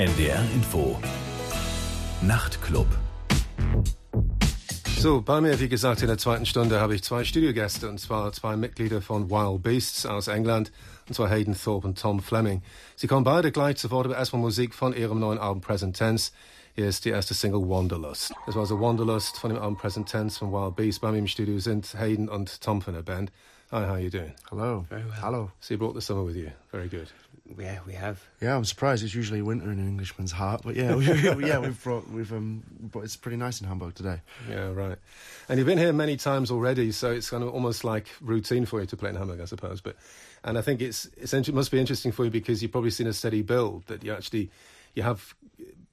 NDR Info. Nachtclub. So, bei mir, wie gesagt, in der zweiten Stunde habe ich zwei Studiogäste, und zwar zwei Mitglieder von Wild Beasts aus England, und zwar Hayden Thorpe und Tom Fleming. Sie kommen beide gleich zu Wort, aber erstmal Musik von ihrem neuen Album Present Tense. Hier ist die erste Single Wanderlust. Das war also Wanderlust von dem Album Present Tense von Wild Beasts. Bei mir im Studio sind Hayden und Tom von der Band. Hi, how are you doing? Hello. Very well. Hello. So you brought the summer with you. Very good. Yeah, we have. Yeah, I'm surprised. It's usually winter in an Englishman's heart, but yeah, we, yeah, we've brought we've um, but it's pretty nice in Hamburg today. Yeah, right. And you've been here many times already, so it's kind of almost like routine for you to play in Hamburg, I suppose. But and I think it's essentially it must be interesting for you because you've probably seen a steady build that you actually you have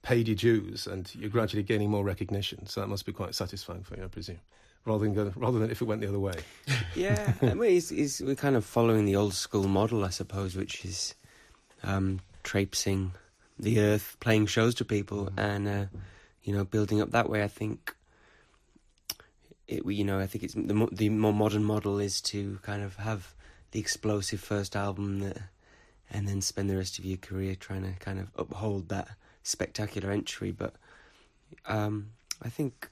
paid your dues and you're gradually gaining more recognition. So that must be quite satisfying for you, I presume. Rather than go, rather than if it went the other way. Yeah, I mean, it's, it's, we're kind of following the old school model, I suppose, which is um, traipsing the earth, playing shows to people, and uh, you know, building up that way. I think it, you know, I think it's the the more modern model is to kind of have the explosive first album that, and then spend the rest of your career trying to kind of uphold that spectacular entry. But um, I think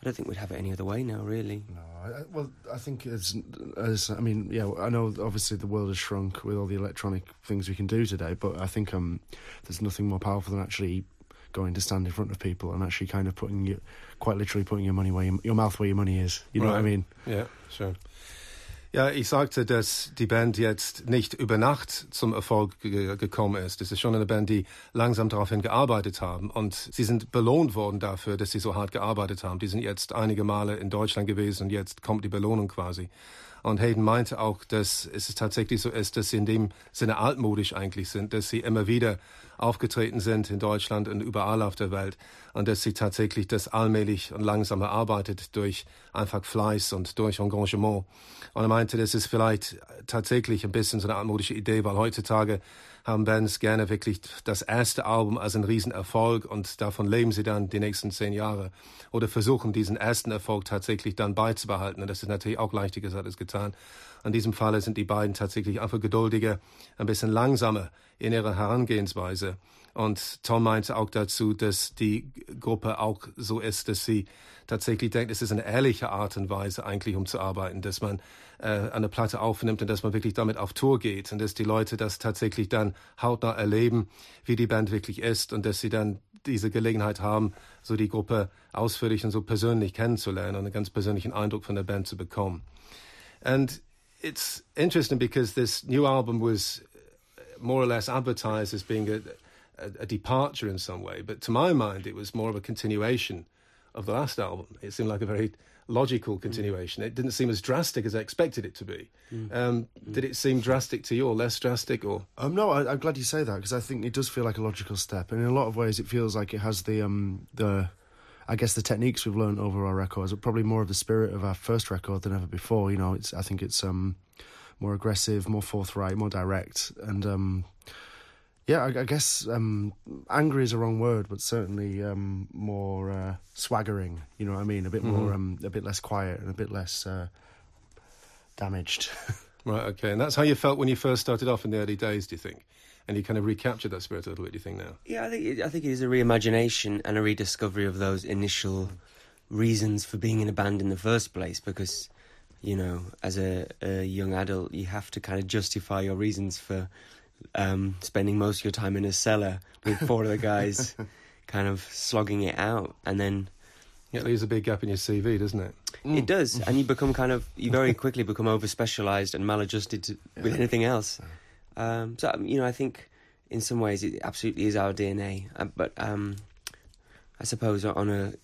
I don't think we'd have it any other way now, really. No, I, well, I think as as I mean, yeah, I know obviously the world has shrunk with all the electronic things we can do today, but I think um, there's nothing more powerful than actually going to stand in front of people and actually kind of putting your, quite literally putting your money where your, your mouth where your money is. You know what I mean? Yeah, schön. Ja, ich sagte, dass die Band jetzt nicht über Nacht zum Erfolg ge gekommen ist. Es ist schon eine Band, die langsam daraufhin gearbeitet haben. Und sie sind belohnt worden dafür, dass sie so hart gearbeitet haben. Die sind jetzt einige Male in Deutschland gewesen und jetzt kommt die Belohnung quasi. Und Hayden meinte auch, dass es tatsächlich so ist, dass sie in dem Sinne altmodisch eigentlich sind, dass sie immer wieder aufgetreten sind in Deutschland und überall auf der Welt und dass sie tatsächlich das allmählich und langsam erarbeitet durch einfach Fleiß und durch Engagement. Und er meinte, das ist vielleicht tatsächlich ein bisschen so eine altmodische Idee, weil heutzutage haben Bands gerne wirklich das erste Album als ein Riesenerfolg und davon leben sie dann die nächsten zehn Jahre oder versuchen diesen ersten Erfolg tatsächlich dann beizubehalten. Und das ist natürlich auch leichter gesagt als getan. In diesem Falle sind die beiden tatsächlich einfach geduldiger, ein bisschen langsamer in ihrer Herangehensweise. Und Tom meinte auch dazu, dass die Gruppe auch so ist, dass sie tatsächlich denkt, es ist eine ehrliche Art und Weise eigentlich, um zu arbeiten, dass man äh, eine Platte aufnimmt und dass man wirklich damit auf Tour geht und dass die Leute das tatsächlich dann hautnah erleben, wie die Band wirklich ist und dass sie dann diese Gelegenheit haben, so die Gruppe ausführlich und so persönlich kennenzulernen und einen ganz persönlichen Eindruck von der Band zu bekommen. And it's interesting because this new album was more or less advertised as being a, a, a departure in some way, but to my mind, it was more of a continuation of the last album. It seemed like a very logical continuation. It didn't seem as drastic as I expected it to be. Um, Did it seem drastic to you, or less drastic, or Um, no, I, I'm glad you say that because I think it does feel like a logical step, and in a lot of ways, it feels like it has the um the, I guess the techniques we've learned over our records are probably more of the spirit of our first record than ever before. You know, it's I think it's um more aggressive, more forthright, more direct, and um yeah, I, I guess um angry is a wrong word, but certainly um more uh, swaggering. You know what I mean? A bit more um a bit less quiet and a bit less uh, damaged. right? Okay, and that's how you felt when you first started off in the early days. Do you think? And you kind of recaptured that spirit a little bit. Do you think now? Yeah, I think it, I think it is a reimagination and a rediscovery of those initial reasons for being in a band in the first place. Because you know, as a, a young adult, you have to kind of justify your reasons for um, spending most of your time in a cellar with four other guys, kind of slogging it out, and then It leaves a big gap in your CV, doesn't it? it does, and you become kind of you very quickly become over specialized and maladjusted to, with anything else. Um, so um, you know, I think in some ways it absolutely is our DNA, uh, but um, I suppose on a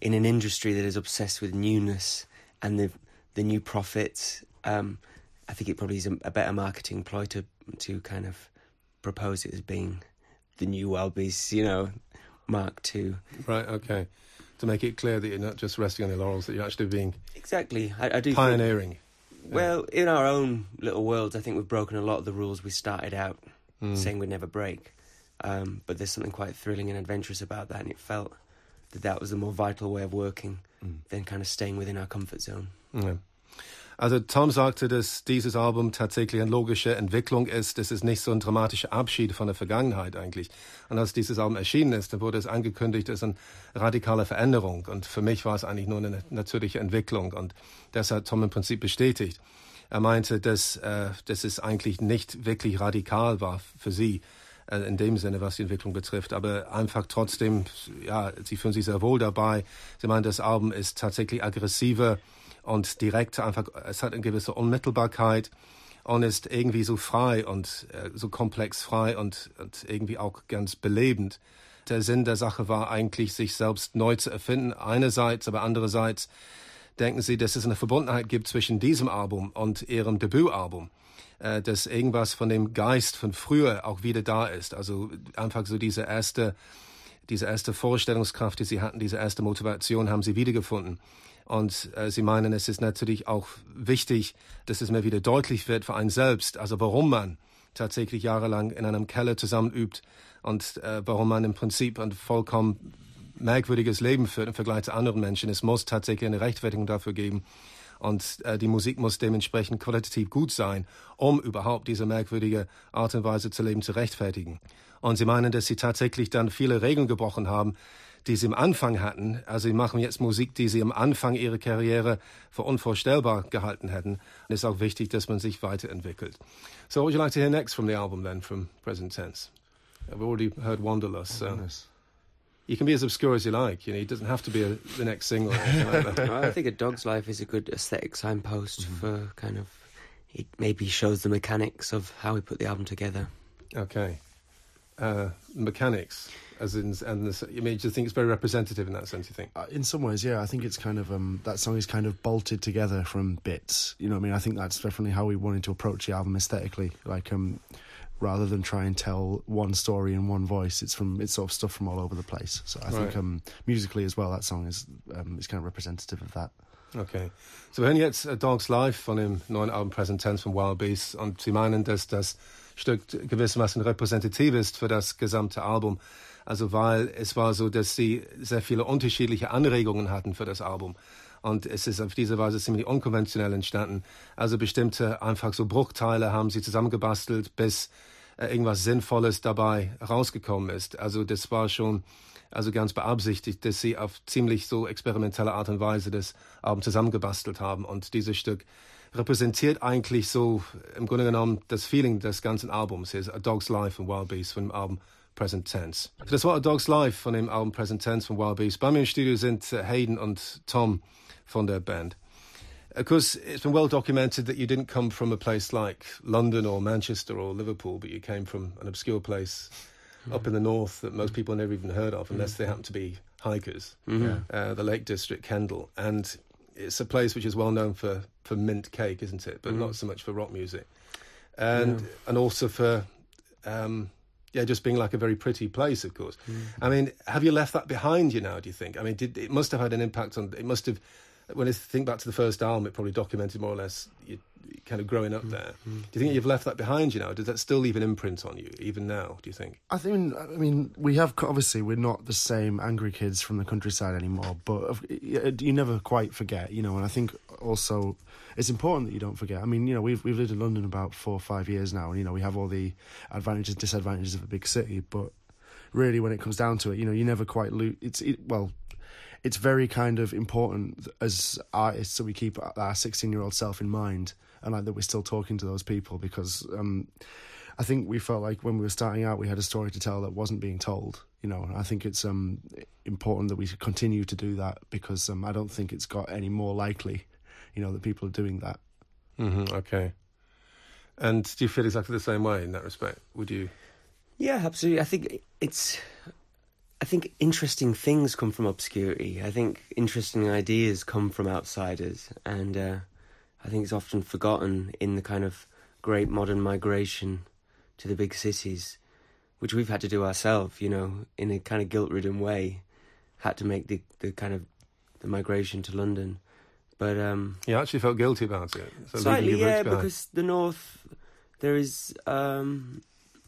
in an industry that is obsessed with newness and the the new profits, um, I think it probably is a, a better marketing ploy to to kind of propose it as being the new Wild Beasts, you know, Mark Two. Right. Okay. To make it clear that you're not just resting on your laurels, that you're actually being Exactly, I, I do. think- pioneering. Well, in our own little worlds, I think we've broken a lot of the rules we started out saying we'd never break. Um, but there's something quite thrilling and adventurous about that, and it felt that that was a more vital way of working than kind of staying within our comfort zone. Yeah. Also Tom sagte, dass dieses Album tatsächlich eine logische Entwicklung ist. Es ist nicht so ein dramatischer Abschied von der Vergangenheit eigentlich. Und als dieses Album erschienen ist, dann wurde es angekündigt als eine radikale Veränderung. Und für mich war es eigentlich nur eine natürliche Entwicklung. Und das hat Tom im Prinzip bestätigt. Er meinte, dass, äh, dass es eigentlich nicht wirklich radikal war für sie äh, in dem Sinne, was die Entwicklung betrifft. Aber einfach trotzdem, ja, sie fühlen sich sehr wohl dabei. Sie meinen, das Album ist tatsächlich aggressiver und direkt einfach, es hat eine gewisse Unmittelbarkeit und ist irgendwie so frei und äh, so komplex frei und, und irgendwie auch ganz belebend. Der Sinn der Sache war eigentlich, sich selbst neu zu erfinden, einerseits, aber andererseits denken sie, dass es eine Verbundenheit gibt zwischen diesem Album und ihrem Debütalbum. Äh, dass irgendwas von dem Geist von früher auch wieder da ist. Also einfach so diese erste, diese erste Vorstellungskraft, die sie hatten, diese erste Motivation haben sie wiedergefunden. Und äh, Sie meinen, es ist natürlich auch wichtig, dass es mir wieder deutlich wird für einen selbst, also warum man tatsächlich jahrelang in einem Keller zusammen übt und äh, warum man im Prinzip ein vollkommen merkwürdiges Leben führt im Vergleich zu anderen Menschen. Es muss tatsächlich eine Rechtfertigung dafür geben. Und äh, die Musik muss dementsprechend qualitativ gut sein, um überhaupt diese merkwürdige Art und Weise zu leben zu rechtfertigen. Und sie meinen, dass sie tatsächlich dann viele Regeln gebrochen haben, die sie am Anfang hatten. Also sie machen jetzt Musik, die sie am Anfang ihrer Karriere für unvorstellbar gehalten hätten. Und es ist auch wichtig, dass man sich weiterentwickelt. So, what would you like to hear next from the album then, from Present Tense? I've already heard Wanderlust. So. You can be as obscure as you like. You know, it doesn't have to be a, the next single. Like I think A Dog's Life is a good aesthetic signpost mm-hmm. for kind of. It maybe shows the mechanics of how we put the album together. Okay. Uh, mechanics as in and this, I mean, do you think it's very representative in that sense? You think? Uh, in some ways, yeah. I think it's kind of um, that song is kind of bolted together from bits. You know, what I mean, I think that's definitely how we wanted to approach the album aesthetically. Like, um, rather than try and tell one story in one voice, it's from it's sort of stuff from all over the place. So I right. think um, musically as well, that song is um, is kind of representative of that. Okay. So wenn jetzt A Dog's Life von dem neuen Album Present Tense von Wild Beasts und Sie meinen, dass das Stück gewissermaßen repräsentativ ist für das gesamte Album, Also weil es war so, dass sie sehr viele unterschiedliche Anregungen hatten für das Album. Und es ist auf diese Weise ziemlich unkonventionell entstanden. Also bestimmte einfach so Bruchteile haben sie zusammengebastelt, bis äh, irgendwas Sinnvolles dabei rausgekommen ist. Also das war schon also ganz beabsichtigt, dass sie auf ziemlich so experimentelle Art und Weise das Album zusammengebastelt haben. Und dieses Stück repräsentiert eigentlich so im Grunde genommen das Feeling des ganzen Albums. Hier ist A Dog's Life und Wild Beast von dem Album Present Tense. Das war A Dog's Life von dem Album Present Tense von Wild Beast. Bei mir im Studio sind Hayden und Tom von der Band. Of course, it's been well documented that you didn't come from a place like London or Manchester or Liverpool, but you came from an obscure place mm. up in the north that most people never even heard of, unless mm. they happen to be hikers. Mm-hmm. Uh, the Lake District, Kendal, and it's a place which is well known for, for mint cake, isn't it? But mm. not so much for rock music, and yeah. and also for um, yeah, just being like a very pretty place, of course. Mm. I mean, have you left that behind you now? Do you think? I mean, did it must have had an impact on? It must have. When I think back to the first album, it probably documented more or less you kind of growing up mm. there. Mm. Do you think you've left that behind you now? Does that still leave an imprint on you, even now? Do you think? I think. I mean, we have obviously we're not the same angry kids from the countryside anymore, but you never quite forget, you know. And I think also it's important that you don't forget. I mean, you know, we've we've lived in London about four or five years now, and you know, we have all the advantages and disadvantages of a big city. But really, when it comes down to it, you know, you never quite lose. It's it, well, it's very kind of important as artists that we keep our sixteen-year-old self in mind, and like that we're still talking to those people because. um I think we felt like when we were starting out, we had a story to tell that wasn't being told. You know, I think it's um, important that we continue to do that because um, I don't think it's got any more likely you know that people are doing that. Mm-hmm, okay. And do you feel exactly the same way in that respect? Would you? Yeah, absolutely. I think it's. I think interesting things come from obscurity. I think interesting ideas come from outsiders, and uh, I think it's often forgotten in the kind of great modern migration to the big cities, which we've had to do ourselves. You know, in a kind of guilt-ridden way, had to make the the kind of the migration to London. But um, you actually felt guilty about it. So slightly, yeah, because the north, there is, um,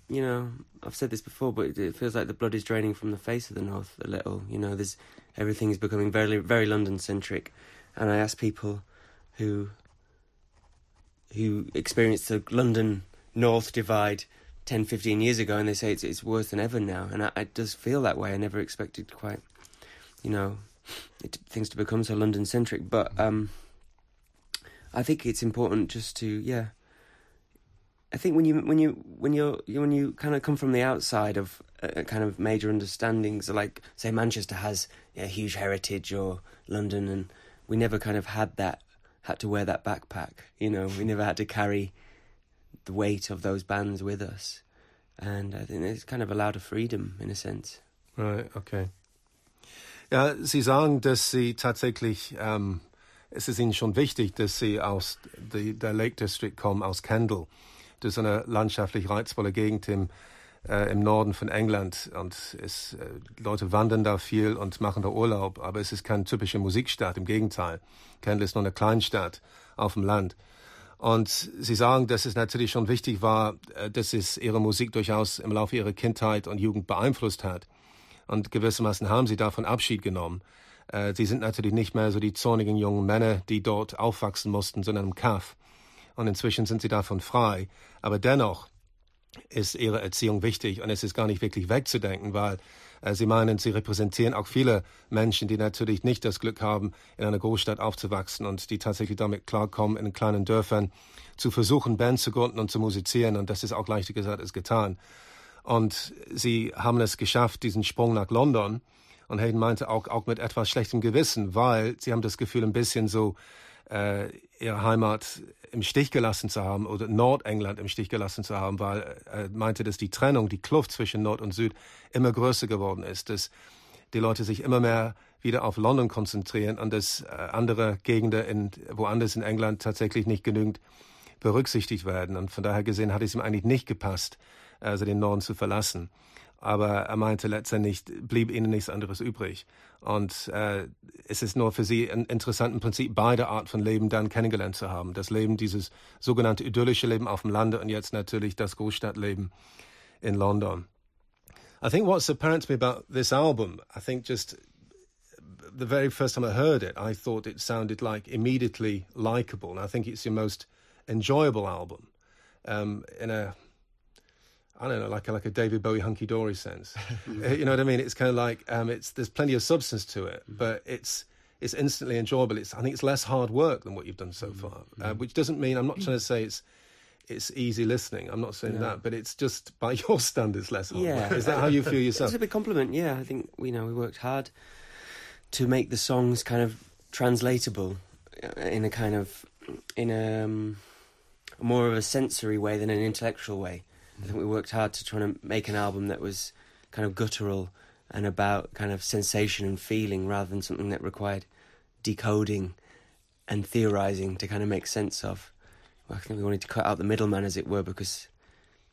you know, I've said this before, but it feels like the blood is draining from the face of the north a little. You know, there's everything is becoming very, very London centric, and I ask people who who experienced the London North divide 10, 15 years ago, and they say it's it's worse than ever now, and I, I does feel that way. I never expected quite, you know, it, things to become so London centric, but um, I think it's important just to yeah. I think when you when you when you're when you kind of come from the outside of uh, kind of major understandings, like say Manchester has a huge heritage or London, and we never kind of had that had to wear that backpack. You know, we never had to carry the weight of those bands with us. And I think it's kind of allowed a freedom in a sense. Right, okay. Ja, Sie sagen, dass Sie tatsächlich, ähm, es ist Ihnen schon wichtig, dass Sie aus die, der Lake District kommen, aus Kendal. Das ist eine landschaftlich reizvolle Gegend im, äh, im Norden von England. Und es, äh, Leute wandern da viel und machen da Urlaub. Aber es ist keine typische Musikstadt, im Gegenteil. Kendal ist nur eine Kleinstadt auf dem Land. Und Sie sagen, dass es natürlich schon wichtig war, äh, dass es Ihre Musik durchaus im Laufe Ihrer Kindheit und Jugend beeinflusst hat. Und gewissermaßen haben Sie davon Abschied genommen. Äh, Sie sind natürlich nicht mehr so die zornigen jungen Männer, die dort aufwachsen mussten, sondern im Kaff. Und inzwischen sind Sie davon frei. Aber dennoch ist Ihre Erziehung wichtig und es ist gar nicht wirklich wegzudenken, weil äh, Sie meinen, Sie repräsentieren auch viele Menschen, die natürlich nicht das Glück haben, in einer Großstadt aufzuwachsen und die tatsächlich damit klarkommen, in kleinen Dörfern zu versuchen, Bands zu gründen und zu musizieren. Und das ist auch leichter gesagt als getan. Und Sie haben es geschafft, diesen Sprung nach London. Und Hayden meinte auch, auch mit etwas schlechtem Gewissen, weil Sie haben das Gefühl, ein bisschen so äh, Ihre Heimat im Stich gelassen zu haben oder Nordengland im Stich gelassen zu haben, weil er meinte, dass die Trennung, die Kluft zwischen Nord und Süd immer größer geworden ist, dass die Leute sich immer mehr wieder auf London konzentrieren und dass äh, andere Gegenden in, woanders in England tatsächlich nicht genügend berücksichtigt werden. Und von daher gesehen hat es ihm eigentlich nicht gepasst, also den Norden zu verlassen. Aber er meinte letztendlich blieb ihnen nichts anderes übrig. Und äh, es ist nur für sie interessant, im Prinzip beide Art von Leben dann kennengelernt zu haben. Das Leben, dieses sogenannte idyllische Leben auf dem Lande und jetzt natürlich das Großstadtleben in London. I think what's apparent to me about this album, I think just the very first time I heard it, I thought it sounded like immediately likable. And I think it's your most enjoyable album um, in a I don't know, like a, like a David Bowie hunky dory sense. Uh, you know what I mean? It's kind of like um, it's there's plenty of substance to it, mm. but it's it's instantly enjoyable. It's I think it's less hard work than what you've done so mm. far, uh, which doesn't mean I'm not trying to say it's it's easy listening. I'm not saying no. that, but it's just by your standards less hard yeah. work. Is that how you feel yourself? It's a big compliment. Yeah, I think you know we worked hard to make the songs kind of translatable uh, in a kind of in a um, more of a sensory way than an intellectual way. I think we worked hard to try to make an album that was kind of guttural and about kind of sensation and feeling rather than something that required decoding and theorizing to kind of make sense of. Well, I think we wanted to cut out the middleman, as it were, because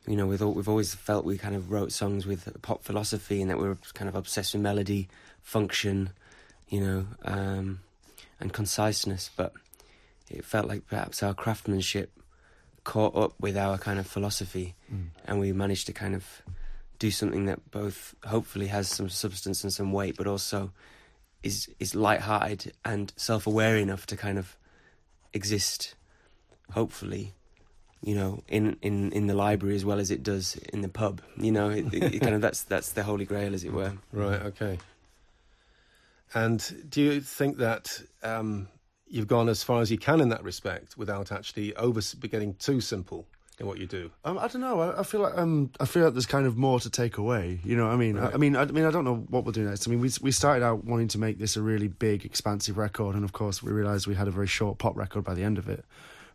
you know we've we've always felt we kind of wrote songs with pop philosophy and that we were kind of obsessed with melody, function, you know, um, and conciseness. But it felt like perhaps our craftsmanship caught up with our kind of philosophy, mm. and we managed to kind of do something that both hopefully has some substance and some weight, but also is is light-hearted and self-aware enough to kind of exist, hopefully, you know, in, in, in the library as well as it does in the pub. You know, it, it kind of that's that's the holy grail, as it were. Right. Okay. And do you think that um, you've gone as far as you can in that respect without actually over getting too simple in what you do? Um, I don't know. I, I, feel like um, I feel like there's kind of more to take away. You know, what I mean, right. I, I, mean, I, I, mean, I don't know what we'll do next. I mean, we we started out wanting to make this a really big, expansive record, and of course, we realised we had a very short pop record by the end of it.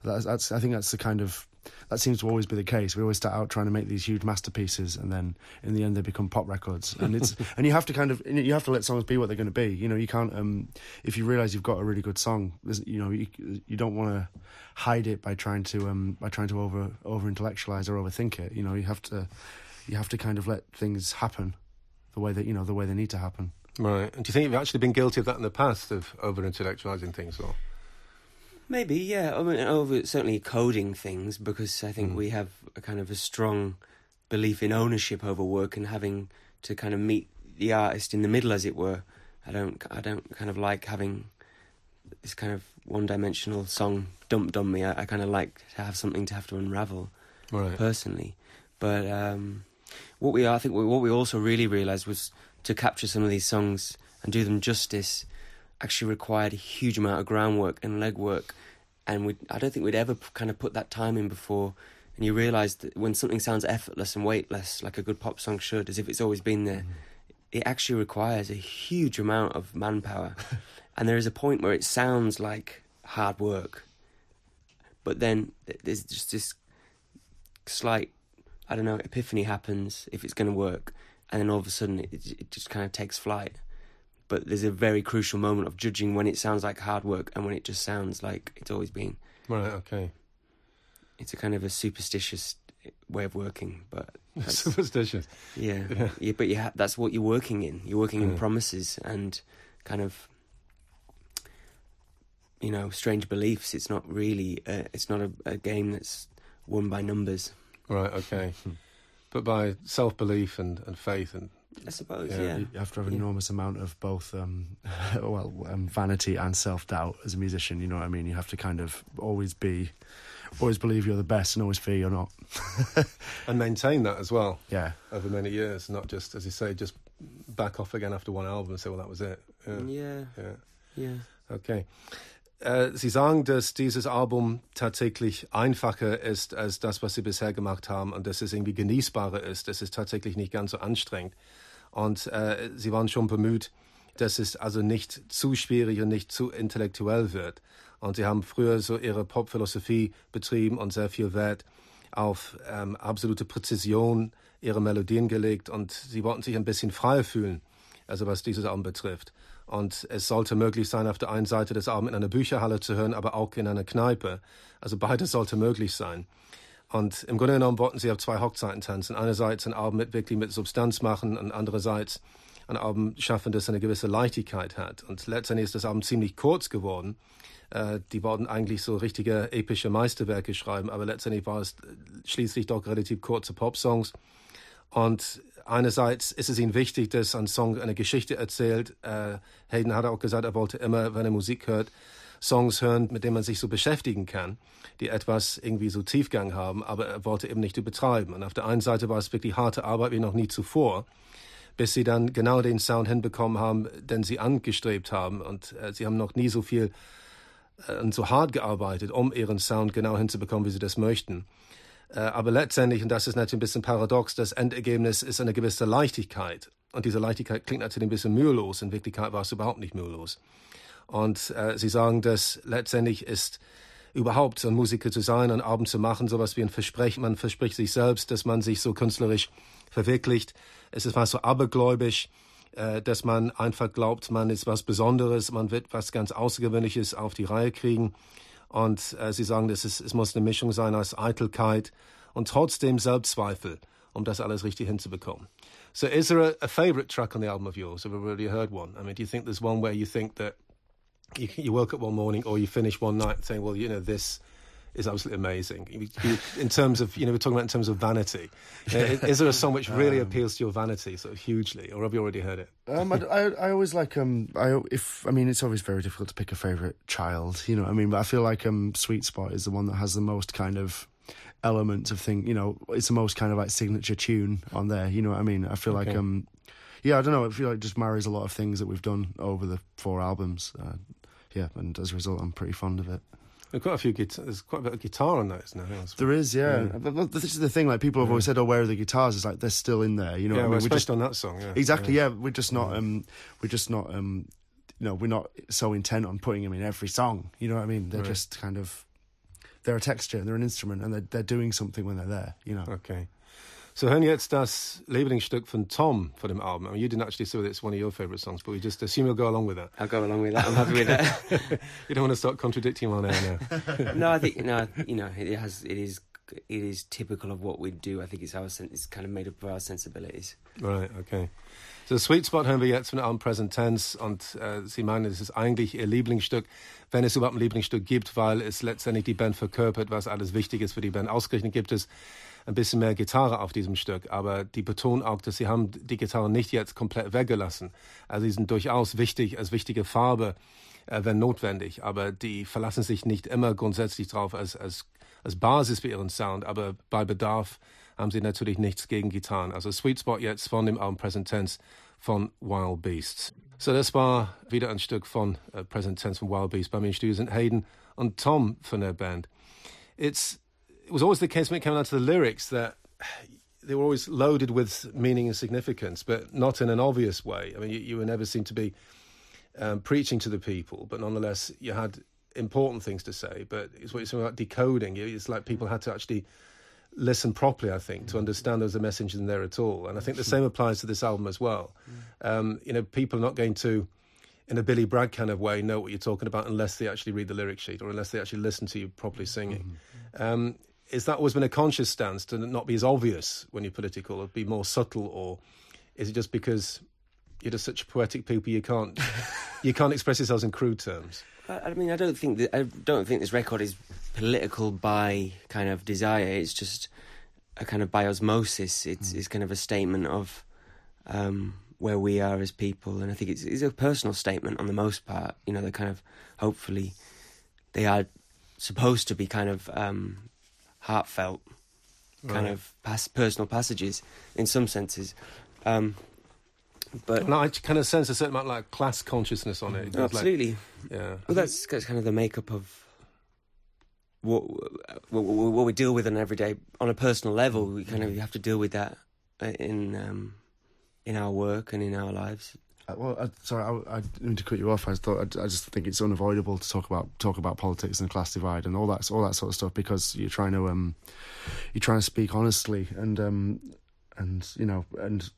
That's, that's I think that's the kind of that seems to always be the case. We always start out trying to make these huge masterpieces, and then in the end they become pop records. And it's and you have to kind of you have to let songs be what they're going to be. You know, you can't um, if you realize you've got a really good song. You know, you, you don't want to hide it by trying to um, by trying to over over intellectualize or overthink it. You know, you have to you have to kind of let things happen the way that you know the way they need to happen. Right. And do you think you've actually been guilty of that in the past of over intellectualizing things, or? Maybe, yeah. I mean, over certainly coding things because I think mm. we have a kind of a strong belief in ownership over work and having to kind of meet the artist in the middle, as it were. I don't, I don't kind of like having this kind of one-dimensional song dumped on me. I, I kind of like to have something to have to unravel right. personally. But um, what we I think what we also really realised was to capture some of these songs and do them justice actually required a huge amount of groundwork and legwork, and we I don't think we'd ever kind of put that time in before. And you realise that when something sounds effortless and weightless, like a good pop song should, as if it's always been there, mm. it actually requires a huge amount of manpower. and there is a point where it sounds like hard work, but then there's just this slight, I don't know, epiphany happens if it's going to work, and then all of a sudden it, it just kind of takes flight. But there's a very crucial moment of judging when it sounds like hard work and when it just sounds like it's always been. Right. Okay. It's a kind of a superstitious way of working, but superstitious. Yeah, yeah, yeah. But you ha- that's what you're working in. You're working yeah. in promises and kind of you know strange beliefs. It's not really. A, it's not a, a game that's won by numbers. Right. Okay. Hmm. but by self belief and, and faith and. I suppose, yeah. yeah. You have to have an yeah. enormous amount of both, um, well, um, vanity and self doubt as a musician. You know what I mean? You have to kind of always be, always believe you're the best, and always fear you're not, and maintain that as well. Yeah, over many years, not just as you say, just back off again after one album and say, well, that was it. Yeah, yeah, yeah. yeah. Okay. Äh, Sie sagen, dass dieses Album tatsächlich einfacher ist als das, was Sie bisher gemacht haben und dass es irgendwie genießbarer ist. Es ist tatsächlich nicht ganz so anstrengend. Und äh, Sie waren schon bemüht, dass es also nicht zu schwierig und nicht zu intellektuell wird. Und Sie haben früher so Ihre Popphilosophie betrieben und sehr viel Wert auf ähm, absolute Präzision Ihrer Melodien gelegt und Sie wollten sich ein bisschen freier fühlen, also was dieses Album betrifft. Und es sollte möglich sein, auf der einen Seite das Abend in einer Bücherhalle zu hören, aber auch in einer Kneipe. Also beides sollte möglich sein. Und im Grunde genommen wollten sie auf zwei Hochzeiten tanzen. Einerseits ein Abend mit wirklich mit Substanz machen und andererseits ein Abend schaffen, das eine gewisse Leichtigkeit hat. Und letztendlich ist das Abend ziemlich kurz geworden. Äh, die wollten eigentlich so richtige epische Meisterwerke schreiben, aber letztendlich war es schließlich doch relativ kurze Popsongs. Und einerseits ist es ihm wichtig, dass ein Song eine Geschichte erzählt. Äh, Hayden hat auch gesagt, er wollte immer, wenn er Musik hört, Songs hören, mit denen man sich so beschäftigen kann, die etwas irgendwie so Tiefgang haben, aber er wollte eben nicht übertreiben. Und auf der einen Seite war es wirklich harte Arbeit wie noch nie zuvor, bis sie dann genau den Sound hinbekommen haben, den sie angestrebt haben. Und äh, sie haben noch nie so viel äh, und so hart gearbeitet, um ihren Sound genau hinzubekommen, wie sie das möchten. Äh, aber letztendlich, und das ist natürlich ein bisschen paradox, das Endergebnis ist eine gewisse Leichtigkeit. Und diese Leichtigkeit klingt natürlich ein bisschen mühelos. In Wirklichkeit war es überhaupt nicht mühelos. Und äh, Sie sagen, dass letztendlich ist überhaupt ein Musiker zu sein, einen Abend zu machen, sowas wie ein Versprechen. Man verspricht sich selbst, dass man sich so künstlerisch verwirklicht. Es ist fast so abergläubisch, äh, dass man einfach glaubt, man ist was Besonderes, man wird was ganz Außergewöhnliches auf die Reihe kriegen. Und äh, sie sagen, dass es, es muss eine Mischung sein aus Eitelkeit und trotzdem Selbstzweifel, um das alles richtig hinzubekommen. So, is there a, a favorite track on the album of yours? Have you already heard one? I mean, do you think there's one where you think that you, you woke up one morning or you finish one night saying, well, you know, this is absolutely amazing. in terms of, you know, we're talking about in terms of vanity. You know, is, there a song which really um, appeals to your vanity sort of hugely, or have you already heard it? Um, I, I, I, always like, um, I, if, I mean, it's always very difficult to pick a favourite child, you know what I mean? But I feel like um, Sweet Spot is the one that has the most kind of elements of thing, you know, it's the most kind of like signature tune on there, you know what I mean? I feel okay. like, um, yeah, I don't know, I feel like it just marries a lot of things that we've done over the four albums. Uh, yeah, and as a result, I'm pretty fond of it. There's quite a few guitar, There's quite a bit of guitar on those now. There is, yeah. yeah. But this is the thing. Like people have always said, "Oh, where are the guitars?" It's like they're still in there. You know, yeah, I mean? we're just on that song. Yeah. Exactly. Yeah. we're just not. Um, we're just not. Um, you know, we're not so intent on putting them in every song. You know what I mean? They're right. just kind of. They're a texture. They're an instrument, and they're they're doing something when they're there. You know. Okay. So hören jetzt das Lieblingsstück von Tom for dem Album. I mean, you didn't actually say that it's one of your favourite songs, but we just assume you'll go along with that. I'll go along with that. I'm happy with that. you don't want to start contradicting on air now. no, I think no, you know, it has, it is, it is typical of what we do. I think it's our, it's kind of made up of our sensibilities. Right. Okay. So Sweet Spot hören wir jetzt von Album Present Tense und äh, Sie meinen, es ist eigentlich Ihr Lieblingsstück, wenn es überhaupt ein Lieblingsstück gibt, weil es letztendlich die Band verkörpert, was alles wichtig ist für die Band. Ausgerechnet gibt es ein bisschen mehr Gitarre auf diesem Stück, aber die betonen auch, dass sie haben die Gitarre nicht jetzt komplett weggelassen. Also sie sind durchaus wichtig als wichtige Farbe äh, wenn notwendig. Aber die verlassen sich nicht immer grundsätzlich drauf als, als, als Basis für ihren Sound. Aber bei Bedarf haben sie natürlich nichts gegen Gitarren. Also Sweet Spot jetzt von dem Album Present Tense von Wild Beasts. So, das war wieder ein Stück von uh, Present Tense von Wild Beasts. Bei mir im Studio sind Hayden und Tom von der Band. It's, it was always the case when it came down to the lyrics that they were always loaded with meaning and significance, but not in an obvious way. I mean, you, you were never seen to be um, preaching to the people, but nonetheless, you had important things to say. But it's what you're saying about decoding. It's like people had to actually listen properly, I think, to understand there was a message in there at all. And I think the same applies to this album as well. Um, you know, people are not going to, in a Billy Bragg kind of way, know what you're talking about unless they actually read the lyric sheet or unless they actually listen to you properly singing. Um, is that always been a conscious stance to not be as obvious when you're political, or be more subtle, or is it just because you're just such poetic people you can't you can't express yourselves in crude terms? I mean, I don't think that I don't think this record is political by kind of desire. It's just a kind of by osmosis. It's, mm. it's kind of a statement of um, where we are as people, and I think it's, it's a personal statement on the most part. You know, they're kind of hopefully they are supposed to be kind of um, heartfelt, right. kind of pas- personal passages in some senses. Um, but and I kind of sense a certain amount of like class consciousness on it. Absolutely. Like, yeah. Well, that's, that's kind of the makeup of what, what, what we deal with on every day on a personal level. We kind of have to deal with that in um, in our work and in our lives. Uh, well, uh, sorry, I, I, didn't mean to cut you off. I thought I, I, just think it's unavoidable to talk about talk about politics and class divide and all that all that sort of stuff because you're trying to um, you're trying to speak honestly and um, and you know and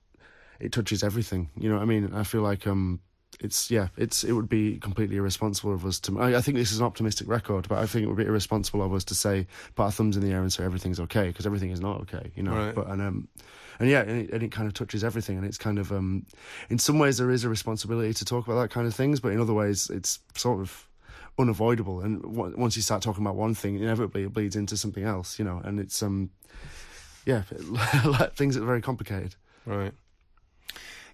it touches everything. You know what I mean? I feel like um, it's yeah, it's it would be completely irresponsible of us to. I, I, think this is an optimistic record, but I think it would be irresponsible of us to say put our thumbs in the air and say everything's okay because everything is not okay. You know, right. but and um, and yeah, and it, and it, kind of touches everything, and it's kind of um, in some ways there is a responsibility to talk about that kind of things, but in other ways it's sort of unavoidable. And w- once you start talking about one thing, inevitably it bleeds into something else. You know, and it's um, yeah, things are very complicated. Right.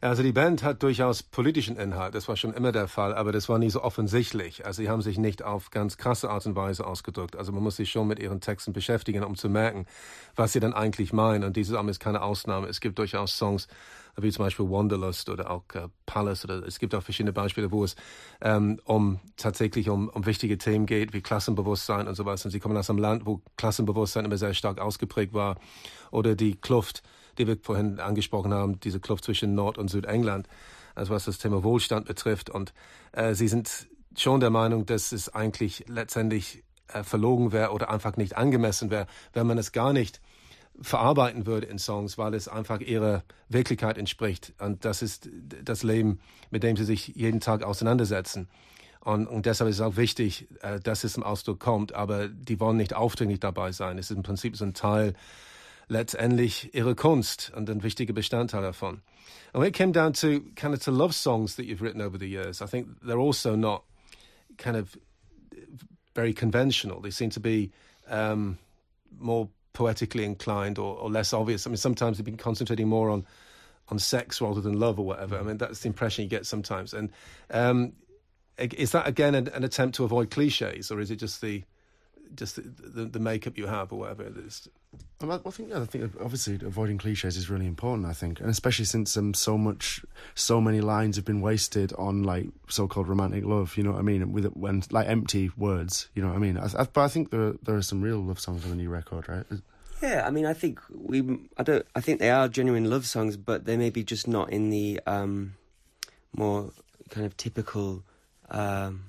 Also die Band hat durchaus politischen Inhalt, das war schon immer der Fall, aber das war nie so offensichtlich. Also sie haben sich nicht auf ganz krasse Art und Weise ausgedrückt. Also man muss sich schon mit ihren Texten beschäftigen, um zu merken, was sie dann eigentlich meinen. Und dieses Album ist keine Ausnahme. Es gibt durchaus Songs, wie zum Beispiel Wanderlust oder auch äh, Palace oder es gibt auch verschiedene Beispiele, wo es ähm, um tatsächlich um, um wichtige Themen geht, wie Klassenbewusstsein und sowas. Und sie kommen aus einem Land, wo Klassenbewusstsein immer sehr stark ausgeprägt war. Oder die Kluft die wir vorhin angesprochen haben, diese Kluft zwischen Nord- und Südengland, also was das Thema Wohlstand betrifft. Und äh, Sie sind schon der Meinung, dass es eigentlich letztendlich äh, verlogen wäre oder einfach nicht angemessen wäre, wenn man es gar nicht verarbeiten würde in Songs, weil es einfach ihrer Wirklichkeit entspricht. Und das ist das Leben, mit dem sie sich jeden Tag auseinandersetzen. Und, und deshalb ist es auch wichtig, äh, dass es zum Ausdruck kommt. Aber die wollen nicht aufdringlich dabei sein. Es ist im Prinzip so ein Teil letztendlich ihre Kunst und ein wichtiger Bestandteil davon. And when it came down to kind of to love songs that you've written over the years, I think they're also not kind of very conventional. They seem to be um, more poetically inclined or, or, less obvious. I mean, sometimes they've been concentrating more on on sex rather than love or whatever. I mean, that's the impression you get sometimes. And um, is that again an, an attempt to avoid cliches, or is it just the just the, the, the makeup you have or whatever it is. I think I think obviously avoiding cliches is really important. I think, and especially since um, so much, so many lines have been wasted on like so-called romantic love. You know what I mean? With when like empty words. You know what I mean? I, I, but I think there there are some real love songs on the new record, right? Yeah, I mean, I think we, I don't, I think they are genuine love songs, but they may be just not in the um, more kind of typical um,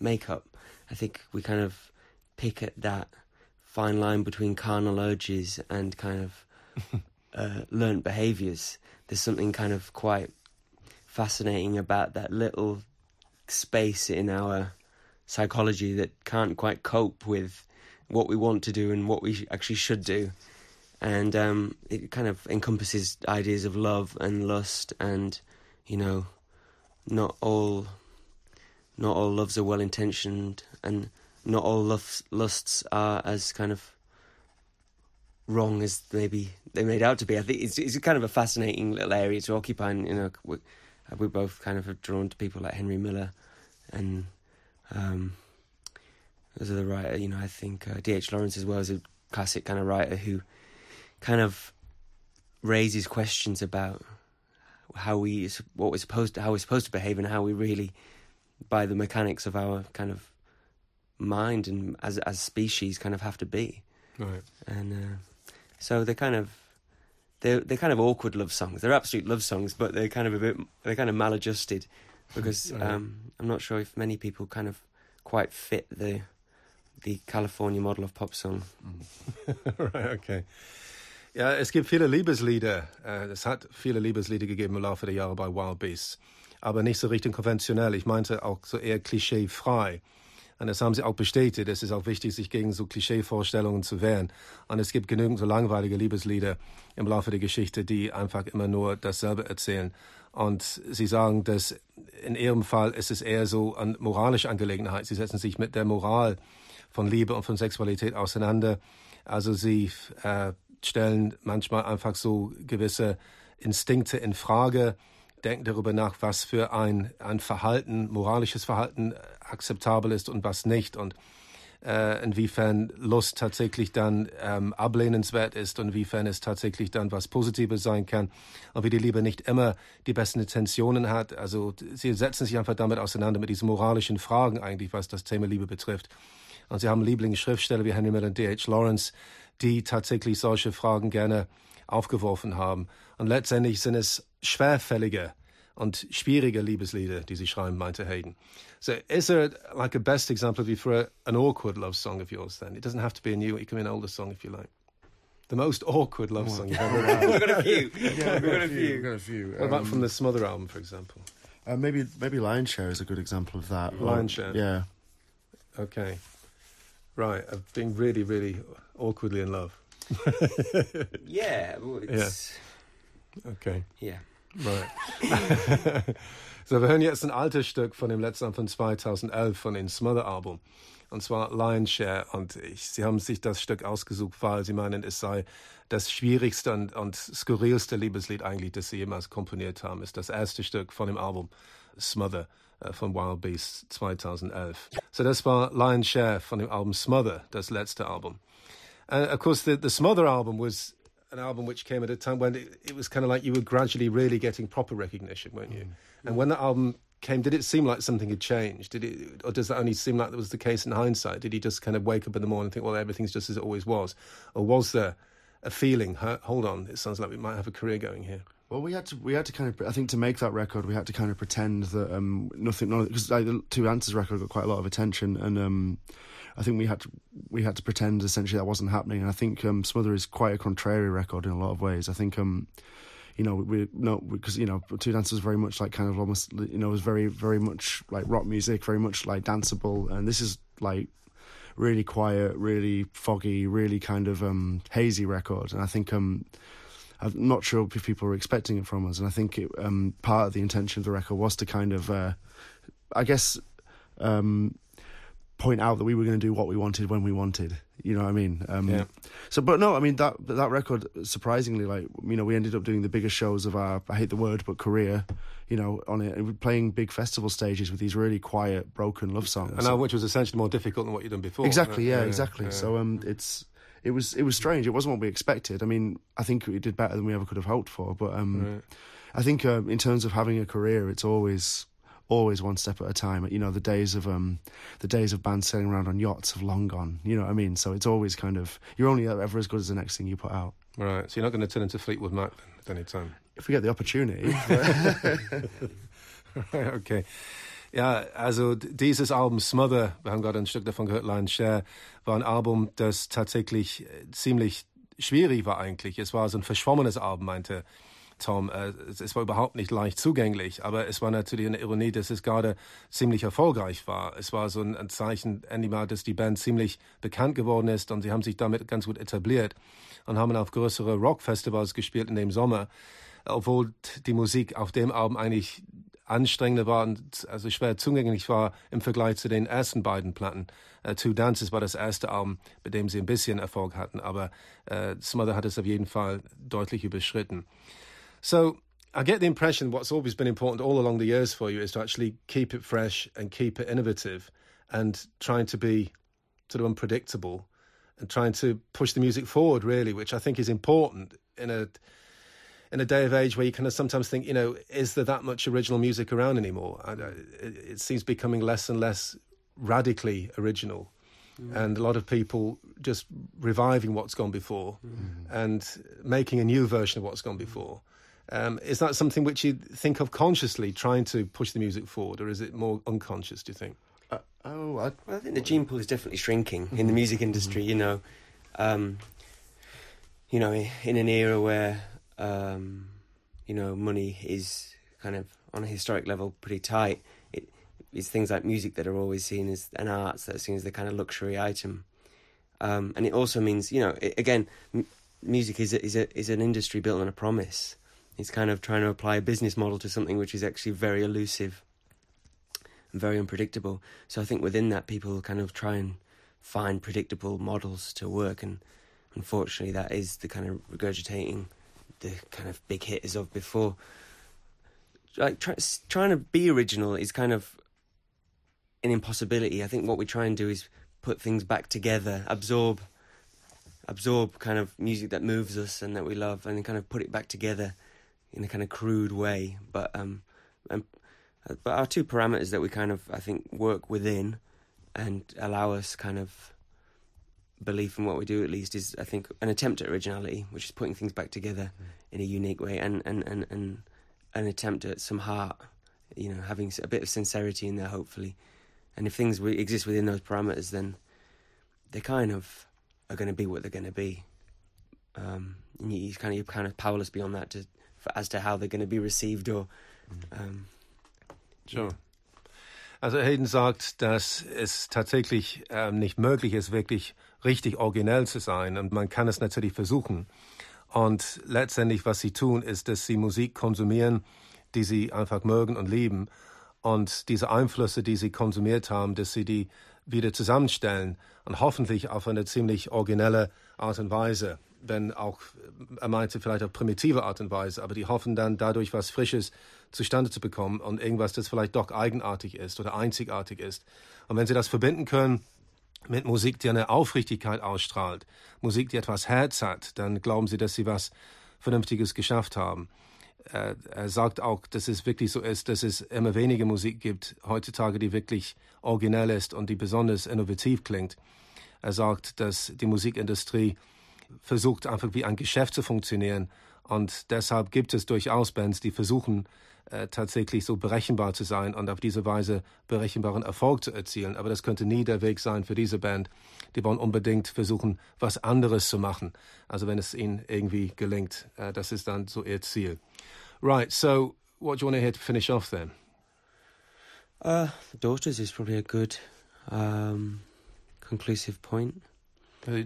makeup. I think we kind of pick at that fine line between carnal urges and kind of uh, learned behaviors. There's something kind of quite fascinating about that little space in our psychology that can't quite cope with what we want to do and what we actually should do. And um, it kind of encompasses ideas of love and lust, and you know, not all, not all loves are well intentioned, and not all lusts are as kind of wrong as maybe they made out to be. I think it's it's kind of a fascinating little area to occupy. And, you know, we, we both kind of have drawn to people like Henry Miller and Um, as a writer, you know, I think uh, D.H. Lawrence as well is a classic kind of writer who kind of raises questions about how we what we're supposed to how we're supposed to behave and how we really by the mechanics of our kind of mind and as as species kind of have to be right and uh, so they're kind of they're they're kind of awkward love songs they're absolute love songs but they're kind of a bit they're kind of maladjusted because right. um, I'm not sure if many people kind of quite fit the the California model of pop song right okay Ja, es gibt viele Liebeslieder. Äh, es hat viele Liebeslieder gegeben im Laufe der Jahre bei Wild Beasts. Aber nicht so richtig konventionell. Ich meinte auch so eher klischeefrei. Und das haben sie auch bestätigt. Es ist auch wichtig, sich gegen so Klischeevorstellungen zu wehren. Und es gibt genügend so langweilige Liebeslieder im Laufe der Geschichte, die einfach immer nur dasselbe erzählen. Und sie sagen, dass in ihrem Fall ist es eher so eine moralische Angelegenheit. Sie setzen sich mit der Moral von Liebe und von Sexualität auseinander. Also sie äh, stellen manchmal einfach so gewisse Instinkte in Frage, denken darüber nach, was für ein, ein Verhalten, moralisches Verhalten akzeptabel ist und was nicht und äh, inwiefern Lust tatsächlich dann ähm, ablehnenswert ist und inwiefern es tatsächlich dann was Positives sein kann und wie die Liebe nicht immer die besten Intentionen hat. Also sie setzen sich einfach damit auseinander mit diesen moralischen Fragen eigentlich, was das Thema Liebe betrifft. Und sie haben Lieblingsschriftsteller wie Henry Miller und D.H. Lawrence, die tatsächlich solche Fragen gerne aufgeworfen haben. Und letztendlich sind es schwerfällige und schwierige Liebeslieder, die sie schreiben, meinte Hayden. So, is there like a best example of you for a, an awkward love song of yours? Then it doesn't have to be a new; it can be an older song if you like. The most awkward love song you've ever written. We've got a few. Yeah, we've got, a few. We've got a few. What um, about from the Smother album, for example? Uh, maybe maybe Lion's Share is a good example of that. Lion's Share. Yeah. Okay. Right. I've been really, really awkwardly in love. yeah. Well, it's... Yeah. Okay. Yeah. Right. so, wir hören jetzt ein altes Stück von dem letzten von 2011 von dem Smother Album. Und zwar Lion's Share. Und ich, sie haben sich das Stück ausgesucht, weil sie meinen, es sei das schwierigste und, und skurrilste Liebeslied eigentlich, das sie jemals komponiert haben. Es ist das erste Stück von dem Album Smother uh, von Wild Beasts 2011. So das war Lion's Share von dem Album Smother, das letzte Album. And of course, the, the Smother album was an album which came at a time when it, it was kind of like you were gradually really getting proper recognition, weren't you? Mm. And when that album came, did it seem like something had changed? Did it, or does that only seem like that was the case in hindsight? Did he just kind of wake up in the morning and think, well, everything's just as it always was, or was there a feeling? Hold on, it sounds like we might have a career going here. Well, we had to we had to kind of I think to make that record we had to kind of pretend that um, nothing because like, the Two Dances record got quite a lot of attention and um, I think we had to we had to pretend essentially that wasn't happening. And I think um, Smother is quite a contrary record in a lot of ways. I think um, you know we no because you know Two Dances was very much like kind of almost you know was very very much like rock music, very much like danceable, and this is like really quiet, really foggy, really kind of um, hazy record. And I think um, I'm not sure if people were expecting it from us, and I think it, um, part of the intention of the record was to kind of, uh, I guess, um, point out that we were going to do what we wanted when we wanted. You know what I mean? Um, yeah. So, but no, I mean that that record. Surprisingly, like you know, we ended up doing the biggest shows of our I hate the word, but career. You know, on it, and playing big festival stages with these really quiet, broken love songs, and so, which was essentially more difficult than what you'd done before. Exactly. Yeah. yeah exactly. Yeah. So, um, it's it was it was strange. It wasn't what we expected. I mean, I think we did better than we ever could have hoped for. But um, right. I think um, in terms of having a career, it's always always one step at a time. You know, the days of um, the days of bands sailing around on yachts have long gone. You know what I mean? So it's always kind of you're only ever as good as the next thing you put out. Right. So you're not going to turn into Fleetwood Mac then at any time. If we get the opportunity. right. Okay. Ja, also dieses Album Smother, wir haben gerade ein Stück davon gehört, Lion's Share, war ein Album, das tatsächlich äh, ziemlich schwierig war eigentlich. Es war so ein verschwommenes Album, meinte Tom. Äh, es war überhaupt nicht leicht zugänglich, aber es war natürlich eine Ironie, dass es gerade ziemlich erfolgreich war. Es war so ein Zeichen, endlich dass die Band ziemlich bekannt geworden ist und sie haben sich damit ganz gut etabliert und haben auf größere Rockfestivals gespielt in dem Sommer obwohl die Musik auf dem Album eigentlich anstrengender war und also schwer zugänglich war im Vergleich zu den ersten beiden Platten. Uh, Two Dances war das erste Album, bei dem sie ein bisschen Erfolg hatten, aber uh, Smother hat es auf jeden Fall deutlich überschritten. So I get the impression what's always been important all along the years for you is to actually keep it fresh and keep it innovative. and trying to be sort of unpredictable and trying to push the music forward, really, which I think is important in a in a day of age where you kind of sometimes think, you know, is there that much original music around anymore? It, it seems becoming less and less radically original. Mm. And a lot of people just reviving what's gone before mm. and making a new version of what's gone before. Um, is that something which you think of consciously, trying to push the music forward, or is it more unconscious? Do you think? Uh, oh, I, well, I, think the gene pool is definitely shrinking mm-hmm. in the music industry. Mm-hmm. You know, um, you know, in an era where um, you know money is kind of on a historic level pretty tight. It, it's things like music that are always seen as an arts that are seen as the kind of luxury item, um, and it also means you know it, again, m- music is a, is a, is an industry built on a promise. He's kind of trying to apply a business model to something which is actually very elusive and very unpredictable. So I think within that, people kind of try and find predictable models to work, and unfortunately, that is the kind of regurgitating the kind of big hitters of before. Like try, trying to be original is kind of an impossibility. I think what we try and do is put things back together, absorb, absorb kind of music that moves us and that we love, and then kind of put it back together in a kind of crude way. But um, and, but our two parameters that we kind of I think work within and allow us kind of belief in what we do at least is I think an attempt at originality, which is putting things back together mm. in a unique way, and and and and an attempt at some heart, you know, having a bit of sincerity in there, hopefully. And if things exist within those parameters, then they kind of are going to be what they're going to be. Um, and you, you kind of you're kind of powerless beyond that to for, as to how they're going to be received or. Um, sure. Also Hayden sagt, dass es tatsächlich ähm, nicht möglich ist, wirklich richtig originell zu sein. Und man kann es natürlich versuchen. Und letztendlich, was sie tun, ist, dass sie Musik konsumieren, die sie einfach mögen und lieben. Und diese Einflüsse, die sie konsumiert haben, dass sie die wieder zusammenstellen und hoffentlich auf eine ziemlich originelle Art und Weise wenn auch, er meinte vielleicht auf primitive Art und Weise, aber die hoffen dann dadurch was Frisches zustande zu bekommen und irgendwas, das vielleicht doch eigenartig ist oder einzigartig ist. Und wenn sie das verbinden können mit Musik, die eine Aufrichtigkeit ausstrahlt, Musik, die etwas Herz hat, dann glauben sie, dass sie was Vernünftiges geschafft haben. Er, er sagt auch, dass es wirklich so ist, dass es immer weniger Musik gibt heutzutage, die wirklich originell ist und die besonders innovativ klingt. Er sagt, dass die Musikindustrie versucht einfach wie ein Geschäft zu funktionieren. Und deshalb gibt es durchaus Bands, die versuchen äh, tatsächlich so berechenbar zu sein und auf diese Weise berechenbaren Erfolg zu erzielen. Aber das könnte nie der Weg sein für diese Band. Die wollen unbedingt versuchen, was anderes zu machen. Also wenn es ihnen irgendwie gelingt, äh, das ist dann so ihr Ziel. Right, so what do you want to hear to finish off then? Uh, the Daughters is probably a good um, conclusive point. Uh,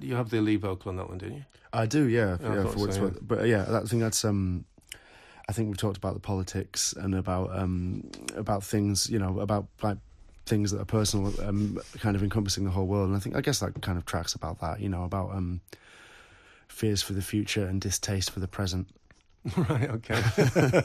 you, have the lead vocal on that one, didn't you? I do, yeah. yeah, for so, yeah. But yeah, I think that's um, I think we've talked about the politics and about um, about things, you know, about like things that are personal, um, kind of encompassing the whole world. And I think I guess that kind of tracks about that, you know, about um, fears for the future and distaste for the present. Right, okay.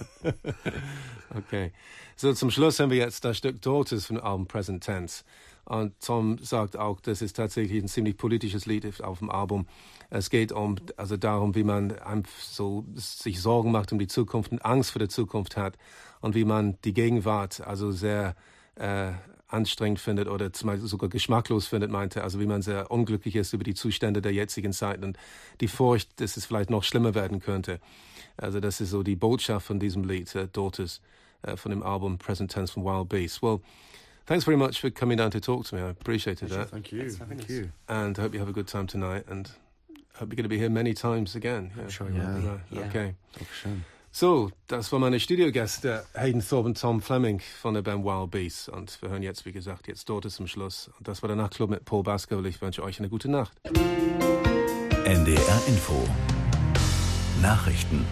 okay. So zum Schluss haben wir jetzt das Stück Daughters von Album Present Tense. Und Tom sagt auch, das ist tatsächlich ein ziemlich politisches Lied auf dem Album. Es geht um, also darum, wie man so sich Sorgen macht um die Zukunft und Angst vor der Zukunft hat und wie man die Gegenwart also sehr äh, anstrengend findet oder sogar geschmacklos findet, meinte, also wie man sehr unglücklich ist über die Zustände der jetzigen Zeit und die Furcht, dass es vielleicht noch schlimmer werden könnte. Also das ist so die Botschaft von diesem Lied, uh, Daughters, uh, von dem Album Present Tense von Wild Beast. Well, thanks very much for coming down to talk to me. I appreciated that. Thank you. Thank you. And I hope you have a good time tonight and hope you're going to be here many times again. Yeah. I'm sure you will. Right. Yeah. Okay. So, das war meine Studiogäste, Hayden Thorpe und Tom Fleming von der Band Wild Beasts. Und wir hören jetzt, wie gesagt, jetzt dort ist zum Schluss. Und das war der Nachtclub mit Paul Baskerville. Ich wünsche euch eine gute Nacht. NDR Info Nachrichten